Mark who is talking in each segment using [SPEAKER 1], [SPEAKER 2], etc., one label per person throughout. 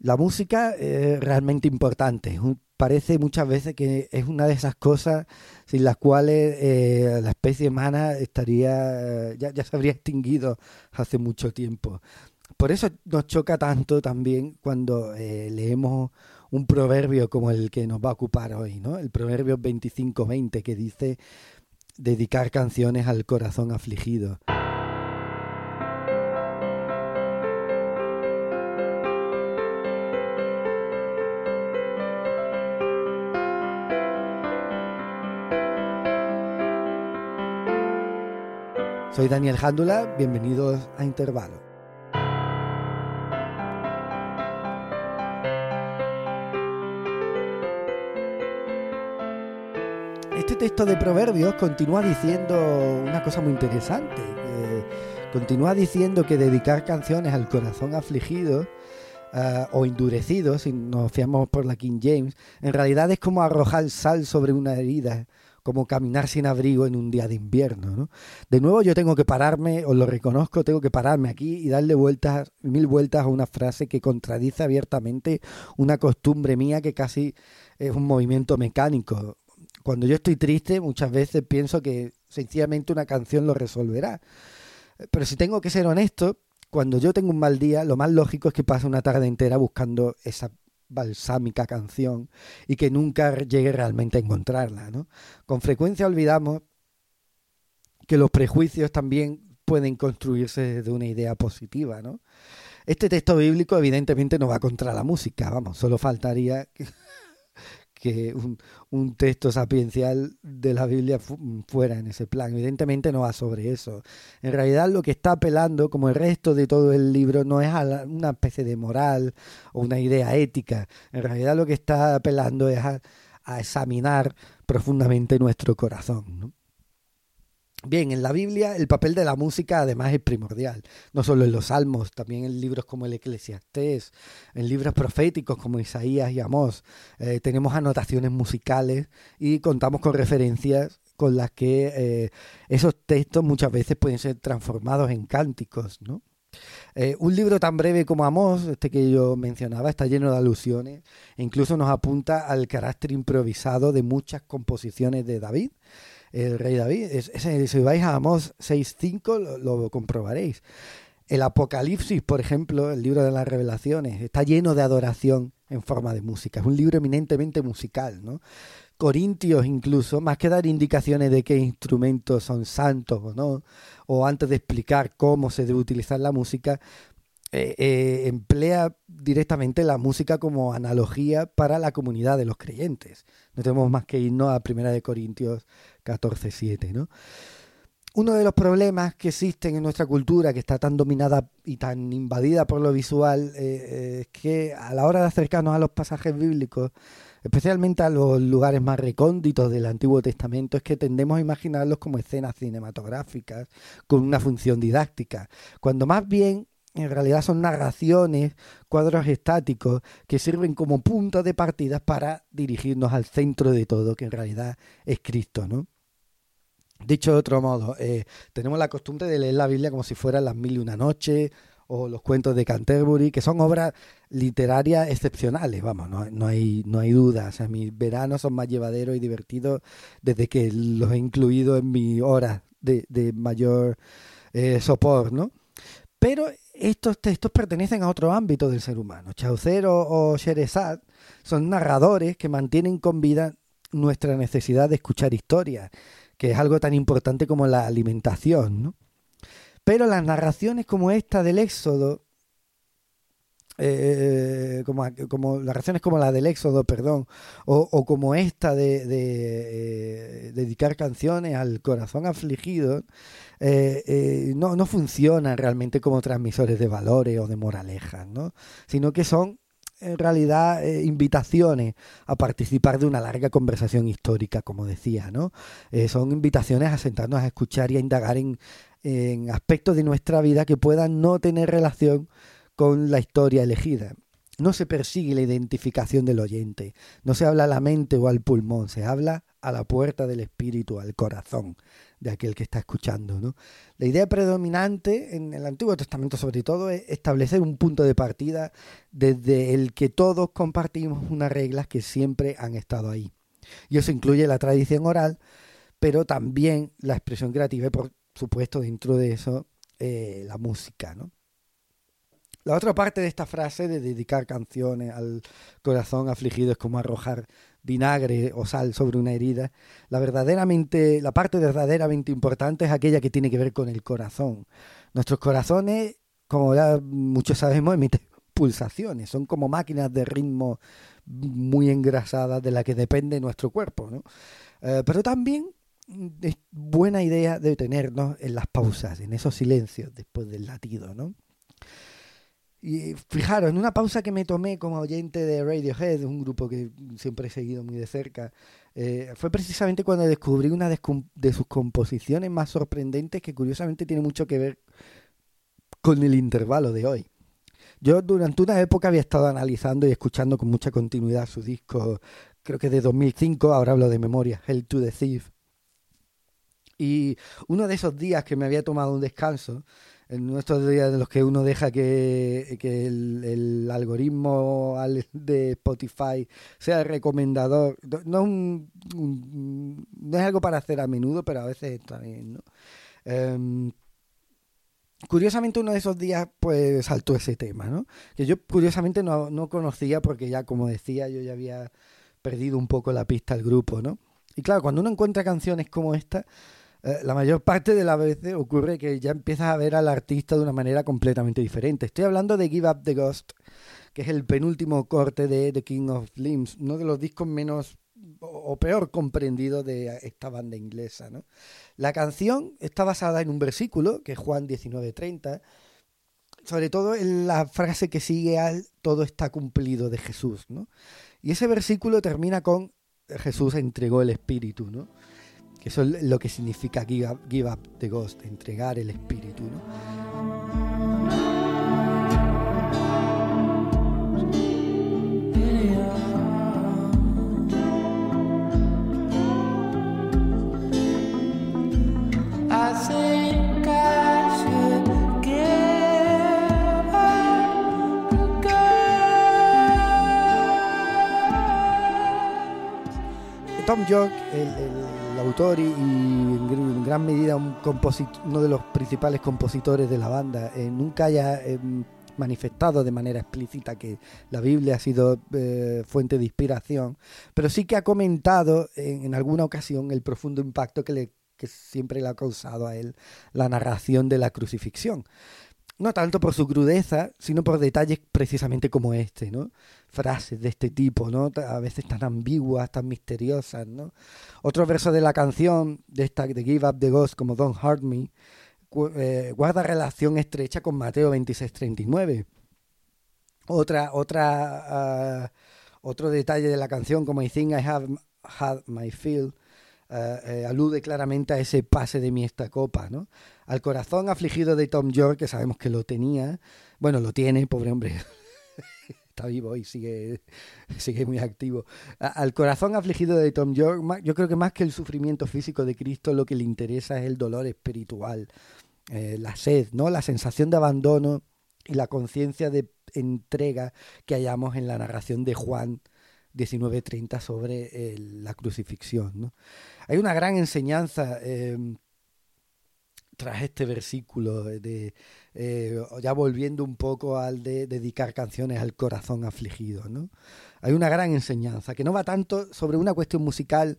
[SPEAKER 1] La música es realmente importante. Parece muchas veces que es una de esas cosas sin las cuales eh, la especie humana estaría ya, ya se habría extinguido hace mucho tiempo. Por eso nos choca tanto también cuando eh, leemos un proverbio como el que nos va a ocupar hoy, ¿no? El proverbio 25-20 que dice dedicar canciones al corazón afligido. Soy Daniel Jándula, bienvenidos a Intervalo. Este texto de Proverbios continúa diciendo una cosa muy interesante. continúa diciendo que dedicar canciones al corazón afligido eh, o endurecido, si nos fiamos por la King James, en realidad es como arrojar sal sobre una herida como caminar sin abrigo en un día de invierno. ¿no? De nuevo yo tengo que pararme, os lo reconozco, tengo que pararme aquí y darle vueltas, mil vueltas a una frase que contradice abiertamente una costumbre mía que casi es un movimiento mecánico. Cuando yo estoy triste muchas veces pienso que sencillamente una canción lo resolverá. Pero si tengo que ser honesto, cuando yo tengo un mal día, lo más lógico es que pase una tarde entera buscando esa balsámica canción y que nunca llegue realmente a encontrarla. ¿no? Con frecuencia olvidamos que los prejuicios también pueden construirse de una idea positiva. ¿no? Este texto bíblico evidentemente no va contra la música, vamos, solo faltaría que que un, texto sapiencial de la Biblia fuera en ese plan. Evidentemente no va sobre eso. En realidad lo que está apelando, como el resto de todo el libro, no es a una especie de moral o una idea ética. En realidad lo que está apelando es a, examinar profundamente nuestro corazón. Bien, en la Biblia el papel de la música además es primordial, no solo en los salmos, también en libros como el Eclesiastés, en libros proféticos como Isaías y Amós. Eh, tenemos anotaciones musicales y contamos con referencias con las que eh, esos textos muchas veces pueden ser transformados en cánticos, ¿no? Eh, un libro tan breve como Amós, este que yo mencionaba, está lleno de alusiones e incluso nos apunta al carácter improvisado de muchas composiciones de David el rey David. Es, si vais a Amós 6.5 lo, comprobaréis. El Apocalipsis, por ejemplo, el libro de las revelaciones, está lleno de adoración en forma de música. Es un libro eminentemente musical, ¿no? Corintios incluso, más que dar indicaciones de qué instrumentos son santos o no, o antes de explicar cómo se debe utilizar la música, eh, eh, emplea directamente la música como analogía para la comunidad de los creyentes. No tenemos más que irnos a Primera de Corintios 14.7, ¿no? Uno de los problemas que existen en nuestra cultura, que está tan dominada y tan invadida por lo visual, eh, es que a la hora de acercarnos a los pasajes bíblicos, especialmente a los lugares más recónditos del Antiguo Testamento, es que tendemos a imaginarlos como escenas cinematográficas con una función didáctica, cuando más bien en realidad son narraciones, cuadros estáticos que sirven como puntos de partida para dirigirnos al centro de todo, que en realidad es Cristo, ¿no? Dicho de otro modo, eh, tenemos la costumbre de leer la Biblia como si fueran las mil y una noches o los cuentos de Canterbury, que son obras literarias excepcionales, vamos, no, hay, no hay duda. O sea, mis veranos son más llevaderos y divertidos desde que los he incluido en mi hora de, mayor eh, soporte, ¿no? Pero estos textos pertenecen a otro ámbito del ser humano. Chaucer o, Sherezad son narradores que mantienen con vida nuestra necesidad de escuchar historias, que es algo tan importante como la alimentación. Pero las narraciones como esta del Éxodo eh, como, razones como la del éxodo, perdón, o, como esta de, eh, dedicar canciones al corazón afligido, eh, no, no funcionan realmente como transmisores de valores o de moralejas, ¿no? sino que son en realidad invitaciones a participar de una larga conversación histórica, como decía, ¿no? son invitaciones a sentarnos a escuchar y a indagar en, en aspectos de nuestra vida que puedan no tener relación con la historia elegida. No se persigue la identificación del oyente, no se habla a la mente o al pulmón, se habla a la puerta del espíritu, al corazón de aquel que está escuchando. ¿no? La idea predominante en el Antiguo Testamento sobre todo es establecer un punto de partida desde el que todos compartimos unas reglas que siempre han estado ahí. Y eso incluye la tradición oral, pero también la expresión creativa y por supuesto dentro de eso eh, la música. ¿no? La otra parte de esta frase de dedicar canciones al corazón afligido es como arrojar vinagre o sal sobre una herida. La verdaderamente, la parte verdaderamente importante es aquella que tiene que ver con el corazón. Nuestros corazones, como ya muchos sabemos, emiten pulsaciones, son como máquinas de ritmo muy engrasadas de la que depende nuestro cuerpo, ¿no? Eh, pero también es buena idea detenernos en las pausas, en esos silencios después del latido, ¿no? Y fijaros, en una pausa que me tomé como oyente de Radiohead, un grupo que siempre he seguido muy de cerca, eh, fue precisamente cuando descubrí una de sus composiciones más sorprendentes que curiosamente tiene mucho que ver con el intervalo de hoy. Yo durante una época había estado analizando y escuchando con mucha continuidad su disco, creo que de 2005, ahora hablo de memoria, Hell to the Thief. Y uno de esos días que me había tomado un descanso, en nuestros días en los que uno deja que, el, algoritmo de Spotify sea recomendador, no, no es algo para hacer a menudo, pero a veces también, ¿no? Em, curiosamente uno de esos días pues saltó ese tema, ¿no? Que yo curiosamente no, no conocía porque ya como decía yo ya había perdido un poco la pista al grupo, ¿no? Y claro, cuando uno encuentra canciones como esta, eh, la mayor parte de las veces ocurre que ya empiezas a ver al artista de una manera completamente diferente. Estoy hablando de Give Up the Ghost, que es el penúltimo corte de The King of Limbs, uno de los discos menos o peor comprendidos de esta banda inglesa. La canción está basada en un versículo, que es Juan 19:30, sobre todo en la frase que sigue al todo está cumplido de Jesús. ¿no? Y ese versículo termina con Jesús entregó el Espíritu. ¿no? Eso es lo que significa give up, give up the ghost, entregar el espíritu. ¿no? Tom York, el, autor y, en gran medida un uno de los principales compositores de la banda, eh, nunca haya em, manifestado de manera explícita que la Biblia ha sido eh, fuente de inspiración, pero sí que ha comentado en, alguna ocasión el profundo impacto que, le, que siempre le ha causado a él la narración de la crucifixión no tanto por su crudeza, sino por detalles precisamente como este, ¿no? Frases de este tipo, ¿no? A veces tan ambiguas, tan misteriosas, ¿no? Otro verso de la canción de esta de Give Up the Ghost como Don't Hurt Me eh, guarda relación estrecha con Mateo 26:39. Otra otra ah, otro detalle de la canción como I think I have had my fill eh, eh, alude claramente a ese pase de mi esta copa, ¿no? Al corazón afligido de Tom York, que sabemos que lo tenía, bueno, lo tiene, pobre hombre, está vivo y sigue, sigue muy activo. al corazón afligido de Tom York, yo creo que más que el sufrimiento físico de Cristo, lo que le interesa es el dolor espiritual, eh, la sed, ¿no? La sensación de abandono y la conciencia de entrega que hallamos en la narración de Juan 19.30 sobre la crucifixión. ¿no? Hay una gran enseñanza em, tras este versículo, de, eh, ya volviendo un poco al de dedicar canciones al corazón afligido. ¿no? Hay una gran enseñanza que no va tanto sobre una cuestión musical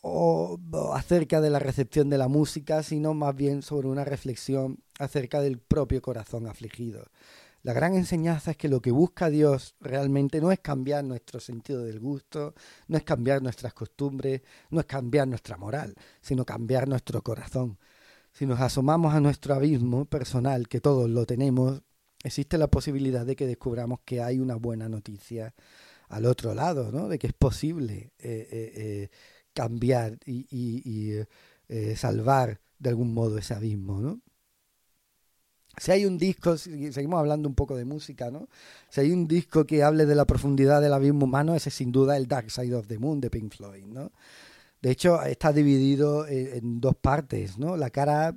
[SPEAKER 1] o, acerca de la recepción de la música, sino más bien sobre una reflexión acerca del propio corazón afligido. La gran enseñanza es que lo que busca Dios realmente no es cambiar nuestro sentido del gusto, no es cambiar nuestras costumbres, no es cambiar nuestra moral, sino cambiar nuestro corazón. Si nos asomamos a nuestro abismo personal, que todos lo tenemos, existe la posibilidad de que descubramos que hay una buena noticia al otro lado, ¿no? De que es posible eh, eh, eh, cambiar y, y salvar de algún modo ese abismo, ¿no? Si hay un disco, seguimos hablando un poco de música, ¿no? Si hay un disco que hable de la profundidad del abismo humano, ese es sin duda el Dark Side of the Moon de Pink Floyd, ¿no? De hecho, está dividido en, dos partes, ¿no? La cara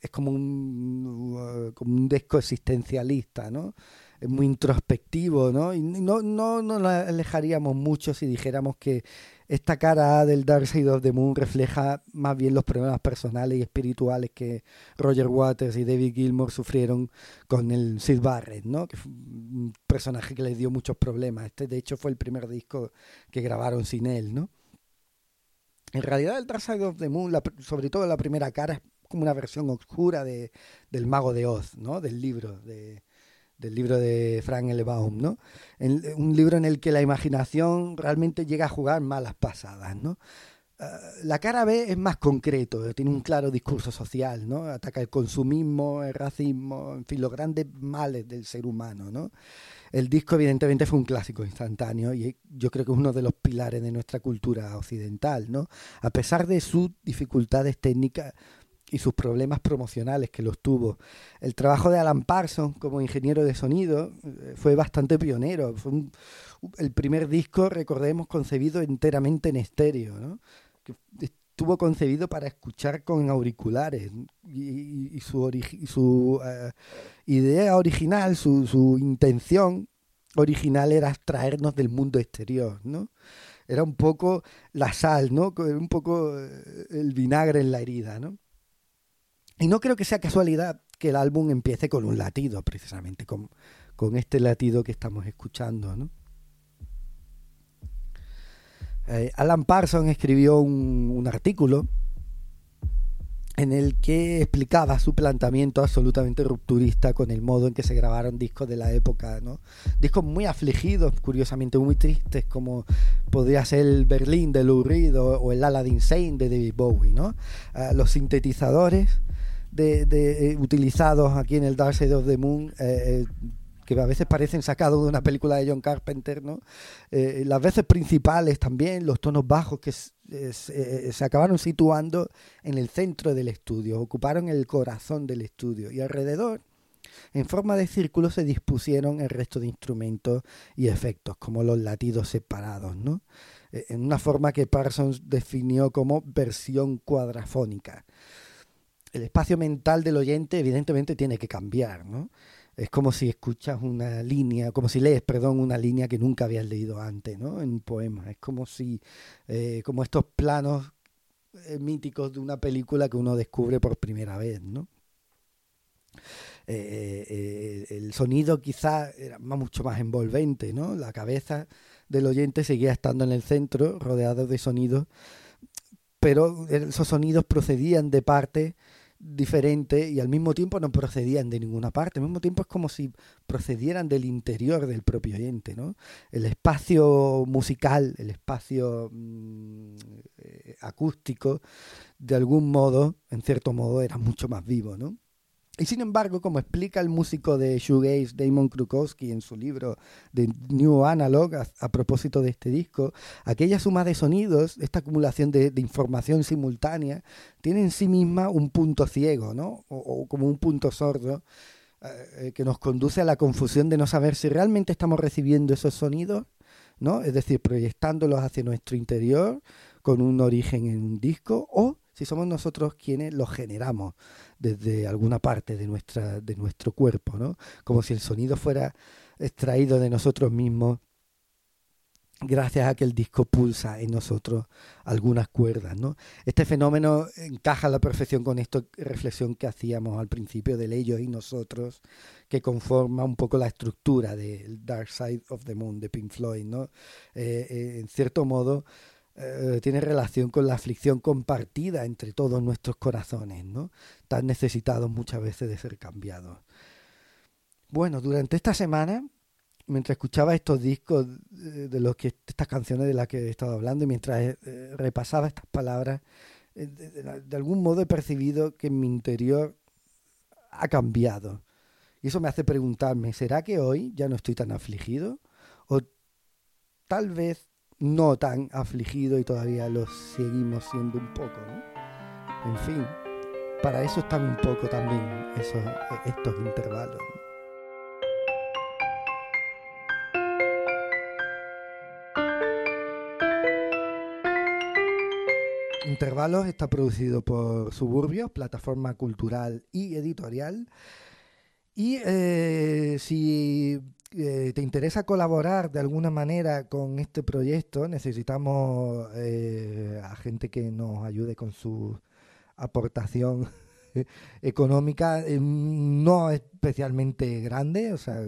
[SPEAKER 1] es como un, como un disco existencialista, ¿no? Muy introspectivo, ¿no? Y no, no, no nos alejaríamos mucho si dijéramos que esta cara del Dark Side of the Moon refleja más bien los problemas personales y espirituales que Roger Waters y David Gilmour sufrieron con el Sid Barrett, ¿no? Un personaje que les dio muchos problemas. Este, de hecho, fue el primer disco que grabaron sin él, ¿no? En realidad, el Dark Side of the Moon, sobre todo la primera cara, es como una versión oscura de, del Mago de Oz, ¿no? Del libro de, del libro de Frank L. ¿no? un libro en el que la imaginación realmente llega a jugar malas pasadas, ¿no? Ah, la cara B es más concreto, tiene un claro discurso social, ¿no? Ataca el consumismo, el racismo, en fin, los grandes males del ser humano, ¿no? El disco evidentemente fue un clásico instantáneo y yo creo que es uno de los pilares de nuestra cultura occidental, ¿no? A pesar de sus dificultades técnicas, y sus problemas promocionales que los tuvo. El trabajo de Alan Parsons como ingeniero de sonido eh, fue bastante pionero. Fue el primer disco, recordemos, concebido enteramente en estéreo, ¿no? que estuvo concebido para escuchar con auriculares y, su, eh, idea original, su, intención original era traernos del mundo exterior, ¿no? Era un poco la sal, ¿no? Un poco eh, el vinagre en la herida, ¿no? Y no creo que sea casualidad que el álbum empiece con un latido, precisamente, con, con este latido que estamos escuchando. ¿no? Eh, Alan Parsons escribió un, artículo en el que explicaba su planteamiento absolutamente rupturista con el modo en que se grabaron discos de la época, ¿no? Discos muy afligidos, curiosamente muy tristes, como podría ser el Berlín de Lou Reed o, el Aladdin Sane de David Bowie, ¿no? Uh, los sintetizadores de, eh, utilizados aquí en el Dark Side of the Moon, eh, eh, que a veces parecen sacados de una película de John Carpenter, ¿no? las veces principales también, los tonos bajos que se acabaron situando en el centro del estudio, ocuparon el corazón del estudio y alrededor en forma de círculo se dispusieron el resto de instrumentos y efectos, como los latidos separados, ¿no? En una forma que Parsons definió como versión cuadrafónica el espacio mental del oyente evidentemente tiene que cambiar, ¿no? Es como si escuchas una línea, como si lees, perdón, una línea que nunca habías leído antes, ¿no? En un poema. Es como si, eh, como estos planos eh, míticos de una película que uno descubre por primera vez, ¿no? Eh, el sonido quizá era mucho más envolvente, ¿no? La cabeza del oyente seguía estando en el centro, rodeado de sonidos, pero esos sonidos procedían de parte diferente y al mismo tiempo no procedían de ninguna parte. Al mismo tiempo es como si procedieran del interior del propio oyente, ¿no? El espacio musical, el espacio mm, eh, acústico, de algún modo, en cierto modo, era mucho más vivo, ¿no? Y sin embargo, como explica el músico de shoegaze Damon Krukowski en su libro The New Analog a, propósito de este disco, aquella suma de sonidos, esta acumulación de, información simultánea, tiene en sí misma un punto ciego, ¿no? O, como un punto sordo eh, que nos conduce a la confusión de no saber si realmente estamos recibiendo esos sonidos, ¿no? Es decir, proyectándolos hacia nuestro interior con un origen en un disco o si somos nosotros quienes los generamos desde alguna parte de, nuestra, de nuestro cuerpo, ¿no? Como si el sonido fuera extraído de nosotros mismos gracias a que el disco pulsa en nosotros algunas cuerdas. ¿no? Este fenómeno encaja a la perfección con esta reflexión que hacíamos al principio del ellos y nosotros, que conforma un poco la estructura del Dark Side of the Moon de Pink Floyd. ¿no? Eh, eh, en cierto modo, eh, tiene relación con la aflicción compartida entre todos nuestros corazones, ¿no? Tan necesitados muchas veces de ser cambiados. Bueno, durante esta semana, mientras escuchaba estos discos de los que estas canciones de las que he estado hablando y mientras eh, repasaba estas palabras, eh, de, algún modo he percibido que mi interior ha cambiado. Y eso me hace preguntarme, ¿será que hoy ya no estoy tan afligido? ¿O tal vez no tan afligido y todavía lo seguimos siendo un poco, ¿no? En fin, para eso están un poco también esos, estos intervalos. Intervalos está producido por Suburbios, plataforma cultural y editorial. Y eh, si eh, te interesa colaborar de alguna manera con este proyecto, necesitamos eh, a gente que nos ayude con su aportación económica, no especialmente grande, o sea,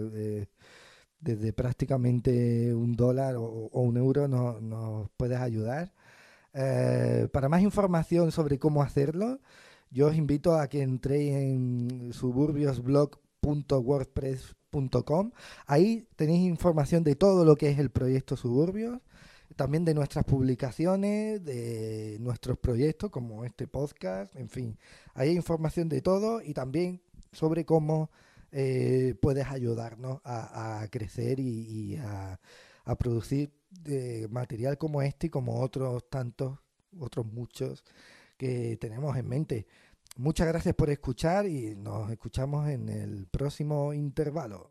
[SPEAKER 1] desde prácticamente un dólar o, un euro nos puedes ayudar. para más información sobre cómo hacerlo, yo os invito a que entréis en suburbiosblog.com wordpress.com. Ahí tenéis información de todo lo que es el proyecto Suburbios, también de nuestras publicaciones, de nuestros proyectos como este podcast, en fin. Ahí hay información de todo y también sobre cómo eh, puedes ayudarnos a, crecer y, a, producir eh, material como este y como otros tantos, otros muchos que tenemos en mente. Muchas gracias por escuchar y nos escuchamos en el próximo intervalo.